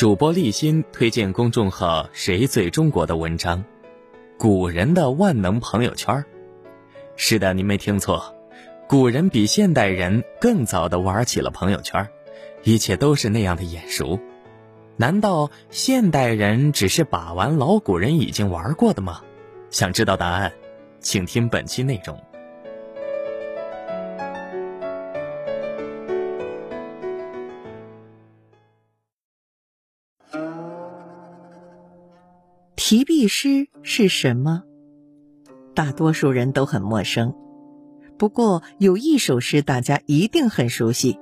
主播立新推荐公众号“谁最中国”的文章，《古人的万能朋友圈》。是的，您没听错，古人比现代人更早的玩起了朋友圈，一切都是那样的眼熟。难道现代人只是把玩老古人已经玩过的吗？想知道答案，请听本期内容。提壁诗是什么？大多数人都很陌生。不过有一首诗大家一定很熟悉：“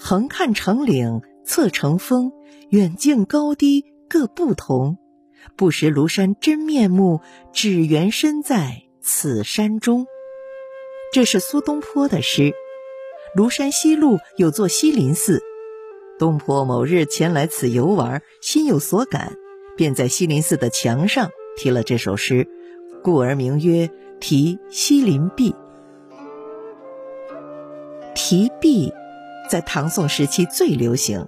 横看成岭侧成峰，远近高低各不同。不识庐山真面目，只缘身在此山中。”这是苏东坡的诗。庐山西麓有座西林寺，东坡某日前来此游玩，心有所感。便在西林寺的墙上题了这首诗，故而名曰《题西林壁》。题壁在唐宋时期最流行，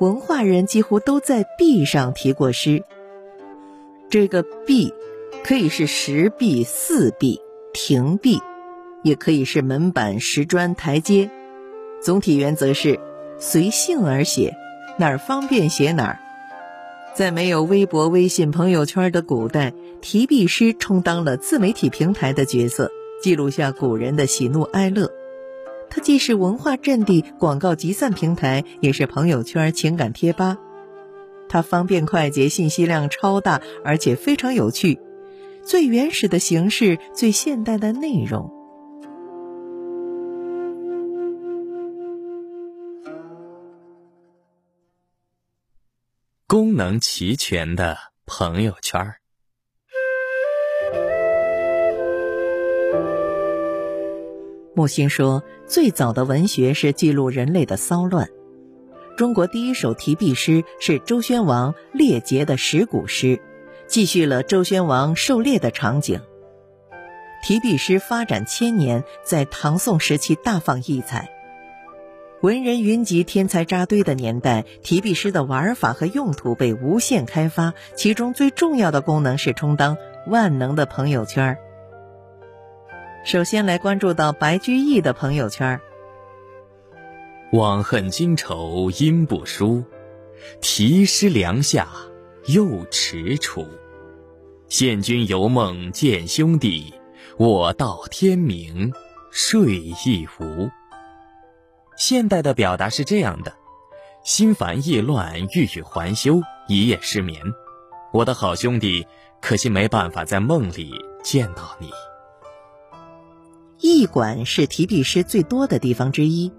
文化人几乎都在壁上题过诗。这个壁可以是石壁、寺壁、亭壁，也可以是门板、石砖、台阶。总体原则是随性而写，哪儿方便写哪儿。在没有微博、微信、朋友圈的古代，题壁诗充当了自媒体平台的角色，记录下古人的喜怒哀乐。它既是文化阵地、广告集散平台，也是朋友圈情感贴吧。它方便快捷，信息量超大，而且非常有趣。最原始的形式，最现代的内容。功能齐全的朋友圈。木心说，最早的文学是记录人类的骚乱。中国第一首题壁诗是周宣王猎劫的石鼓诗，继续了周宣王狩猎的场景。题壁诗发展千年，在唐宋时期大放异彩。文人云集、天才扎堆的年代，题壁诗的玩法和用途被无限开发。其中最重要的功能是充当万能的朋友圈。首先来关注到白居易的朋友圈。望恨今愁因不书，题诗梁下又踟蹰。现君犹梦见兄弟，我到天明睡亦无。现代的表达是这样的：心烦意乱，欲语还休，一夜失眠。我的好兄弟，可惜没办法在梦里见到你。驿馆是题壁诗最多的地方之一。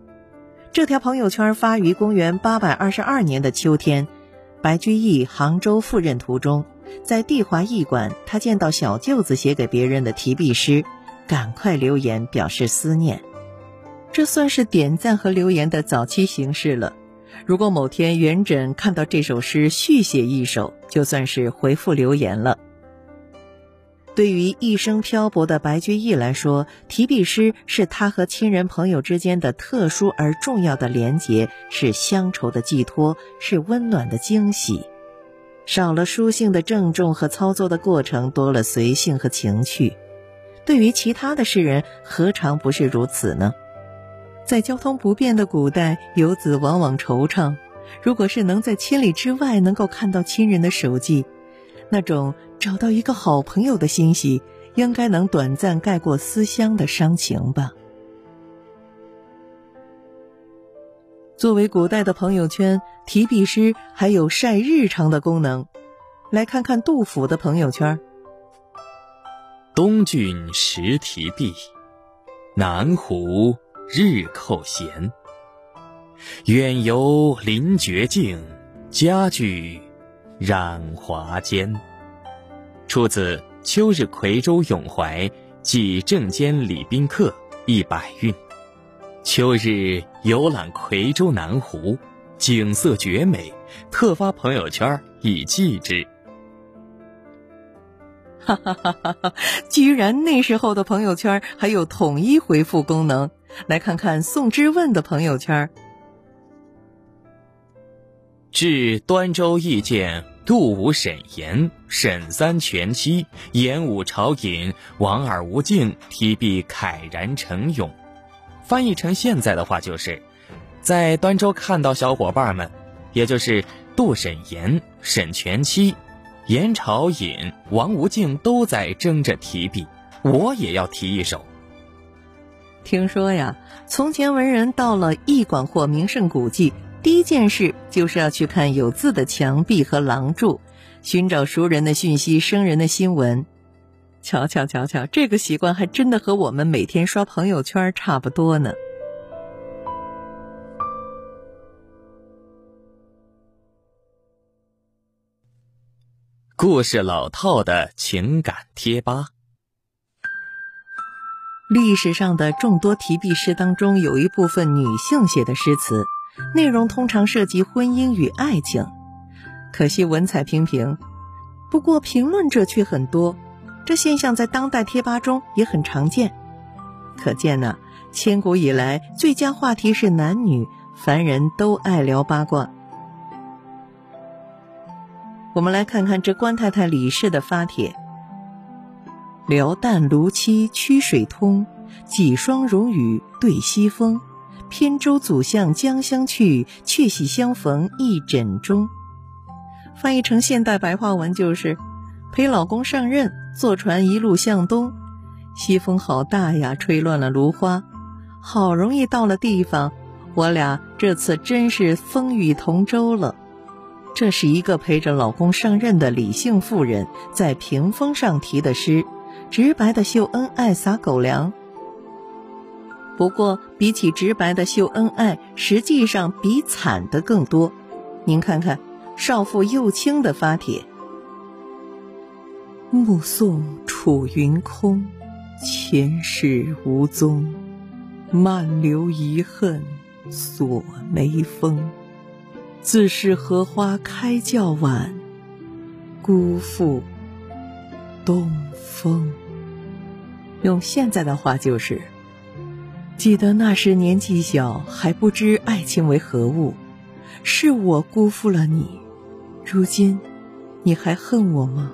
这条朋友圈发于公元八百二十二年的秋天，白居易杭州赴任途中，在帝华驿馆，他见到小舅子写给别人的题壁诗，赶快留言表示思念。这算是点赞和留言的早期形式了。如果某天元稹看到这首诗续写一首，就算是回复留言了。对于一生漂泊的白居易来说，题壁诗是他和亲人朋友之间的特殊而重要的连结，是乡愁的寄托，是温暖的惊喜。少了书信的郑重和操作的过程，多了随性和情趣。对于其他的诗人，何尝不是如此呢？在交通不便的古代，游子往往惆怅。如果是能在千里之外能够看到亲人的手迹，那种找到一个好朋友的欣喜，应该能短暂盖过思乡的伤情吧。作为古代的朋友圈，题壁诗还有晒日常的功能。来看看杜甫的朋友圈：东郡石题壁，南湖。日寇闲，远游临绝境，家具染华间。出自《秋日夔州咏怀·寄正监礼宾客》一百韵。秋日游览夔州南湖，景色绝美，特发朋友圈以寄之。哈哈哈哈哈！居然那时候的朋友圈还有统一回复功能。来看看宋之问的朋友圈。至端州意见杜武沈言沈三全妻演武朝饮王尔无敬提笔慨然成咏。翻译成现在的话就是，在端州看到小伙伴们，也就是杜沈言、沈全妻、严朝隐、王无敬都在争着提笔，我也要提一首。听说呀，从前文人到了驿馆或名胜古迹。第一件事就是要去看有字的墙壁和廊柱，寻找熟人的讯息、生人的新闻。瞧瞧瞧瞧，这个习惯还真的和我们每天刷朋友圈差不多呢。故事老套的情感贴吧。历史上的众多提笔诗当中，有一部分女性写的诗词。内容通常涉及婚姻与爱情，可惜文采平平。不过评论者却很多，这现象在当代贴吧中也很常见。可见呢，千古以来最佳话题是男女，凡人都爱聊八卦。我们来看看这官太太李氏的发帖：辽旦卢漆曲水通，几双荣羽对西风。扁舟祖向江乡去，却喜相逢一枕中。翻译成现代白话文就是：陪老公上任，坐船一路向东，西风好大呀，吹乱了芦花。好容易到了地方，我俩这次真是风雨同舟了。这是一个陪着老公上任的李姓妇人在屏风上题的诗，直白的秀恩爱，撒狗粮。不过，比起直白的秀恩爱，实际上比惨的更多。您看看少妇幼卿的发帖：目送楚云空，前世无踪，漫留遗恨锁眉峰。自是荷花开较晚，辜负东风。用现在的话就是。记得那时年纪小，还不知爱情为何物，是我辜负了你。如今，你还恨我吗？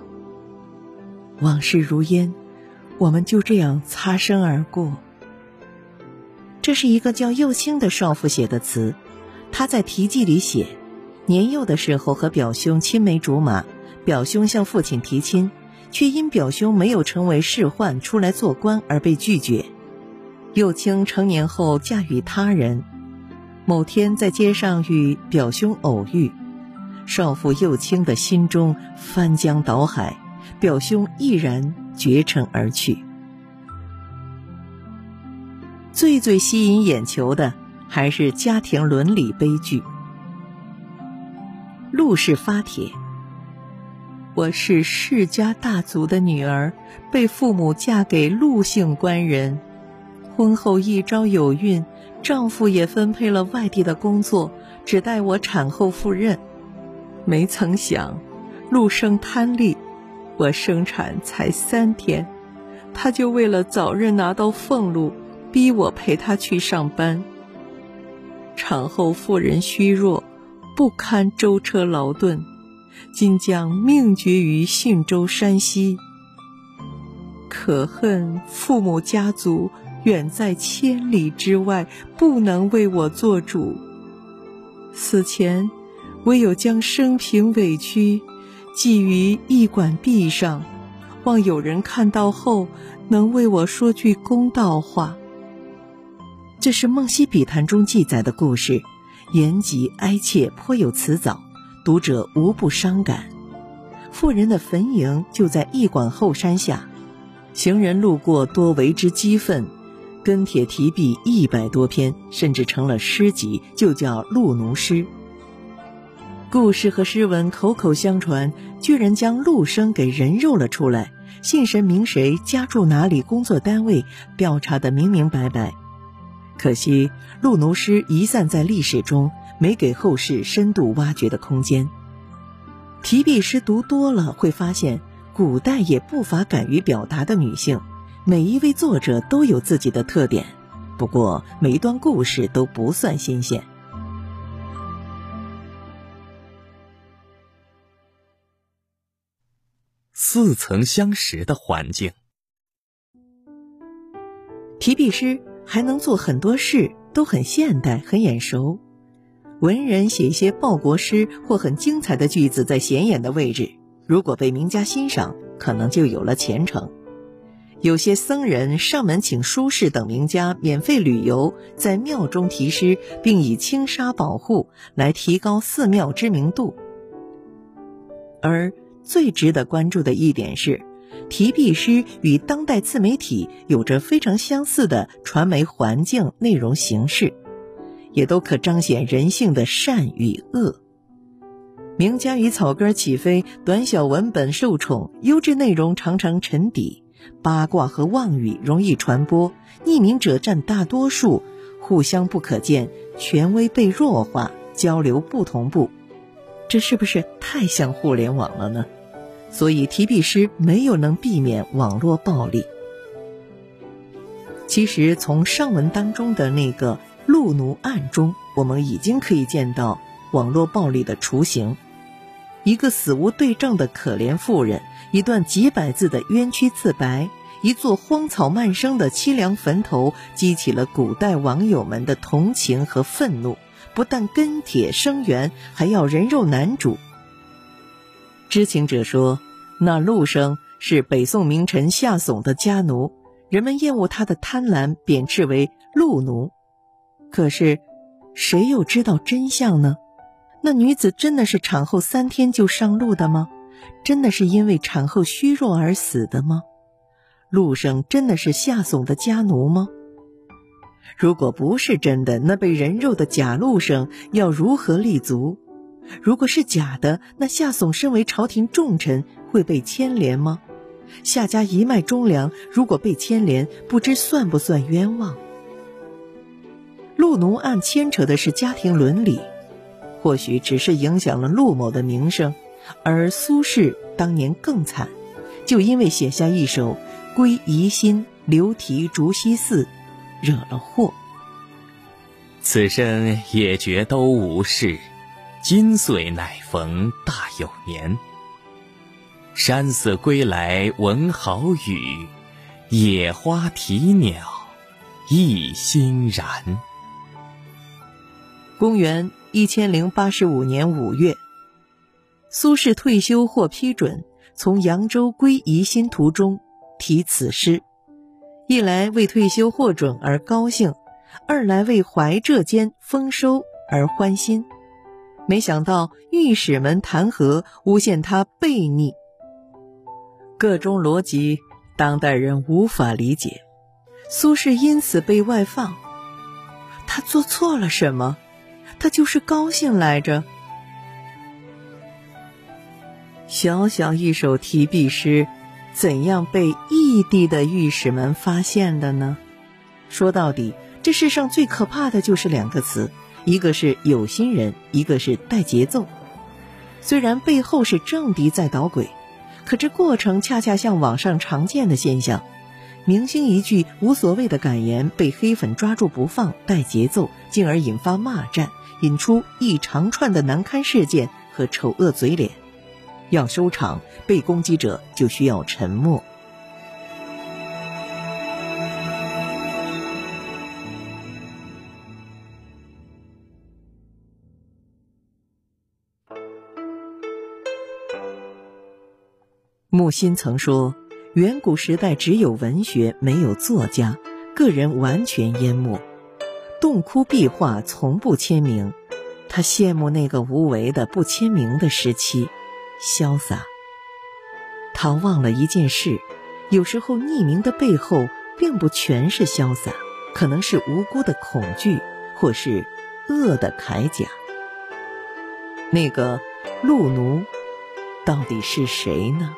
往事如烟，我们就这样擦身而过。这是一个叫右卿的少妇写的词，她在题记里写，年幼的时候和表兄青梅竹马，表兄向父亲提亲，却因表兄没有成为仕宦出来做官而被拒绝。幼卿成年后嫁与他人，某天在街上与表兄偶遇，少妇幼卿的心中翻江倒海，表兄毅然绝尘而去。最最吸引眼球的还是家庭伦理悲剧。陆氏发帖：我是世家大族的女儿，被父母嫁给陆姓官人。婚后一朝有孕，丈夫也分配了外地的工作，只待我产后赴任。没曾想，陆生贪利，我生产才三天，他就为了早日拿到俸禄，逼我陪他去上班。产后妇人虚弱，不堪舟车劳顿，今将命绝于信州山西。可恨父母家族。远在千里之外，不能为我做主。死前，唯有将生平委屈寄于驿馆壁上，望有人看到后能为我说句公道话。这是《梦溪笔谈》中记载的故事，言及哀切，颇有辞藻，读者无不伤感。妇人的坟茔就在驿馆后山下，行人路过多为之激愤。跟帖提笔一百多篇，甚至成了诗集，就叫《陆奴诗》。故事和诗文口口相传，居然将陆生给人肉了出来，姓神名谁，家住哪里，工作单位，调查的明明白白。可惜《陆奴诗》遗散在历史中，没给后世深度挖掘的空间。提笔诗读多了会发现古代也不乏敢于表达的女性每一位作者都有自己的特点不过每一段故事都不算新鲜。似曾相识的环境。提笔诗还能做很多事都很现代很眼熟。文人写一些报国诗或很精彩的句子，在显眼的位置，如果被名家欣赏，可能就有了前程。有些僧人上门请苏轼等名家免费旅游，在庙中题诗，并以轻纱保护，来提高寺庙知名度。而最值得关注的一点是，题壁诗与当代自媒体有着非常相似的传媒环境、内容形式。也都可彰显人性的善与恶。名家与草根起飞，短小文本受宠，优质内容常常沉底，八卦和妄语容易传播，匿名者占大多数，互相不可见，权威被弱化，交流不同步，这是不是太像互联网了呢？所以提笔诗没有能避免网络暴力。其实从上文当中的那个。路奴案中，我们已经可以见到网络暴力的雏形：一个死无对证的可怜妇人，一段几百字的冤屈自白，一座荒草漫生的凄凉坟头，激起了古代网友们的同情和愤怒。不但跟帖声援，还要人肉男主。知情者说，那陆生是北宋名臣夏竦的家奴，人们厌恶他的贪婪，贬斥为陆奴。可是，谁又知道真相呢？那女子真的是产后三天就上路的吗？真的是因为产后虚弱而死的吗？陆生真的是夏总的家奴吗？如果不是真的，那被人肉的假陆生要如何立足？如果是假的，那夏总身为朝廷重臣会被牵连吗？夏家一脉忠良，如果被牵连，不知算不算冤枉？陆奴案牵扯的是家庭伦理，或许只是影响了陆某的名声，而苏轼当年更惨，就因为写下一首《归疑心·流题竹溪寺》，惹了祸。此生也觉都无事，今岁乃逢大有年。山寺归来闻好雨，野花啼鸟亦欣然。公元一千零八十五年五月，苏轼退休获批准，从扬州归宜兴途中题此诗，一来为退休获准而高兴，二来为怀浙间丰收而欢心。没想到御史们弹劾诬陷他悖逆，各种逻辑当代人无法理解。苏轼因此被外放，他做错了什么？他就是高兴来着。小小一首题壁诗，怎样被异地的御史们发现的呢？说到底，这世上最可怕的就是两个词，一个是有心人，一个是带节奏。虽然背后是政敌在捣鬼，可这过程恰恰像网上常见的现象：明星一句无所谓的感言被黑粉抓住不放，带节奏，进而引发骂战。引出一长串的难堪事件和丑恶嘴脸，要收场，被攻击者就需要沉默。木心曾说：“远古时代只有文学，没有作家，个人完全淹没。”洞窟壁画从不签名，他羡慕那个无为的不签名的时期，潇洒。他忘了一件事：有时候匿名的背后，并不全是潇洒，可能是无辜的恐惧，或是恶的铠甲。那个路奴，到底是谁呢？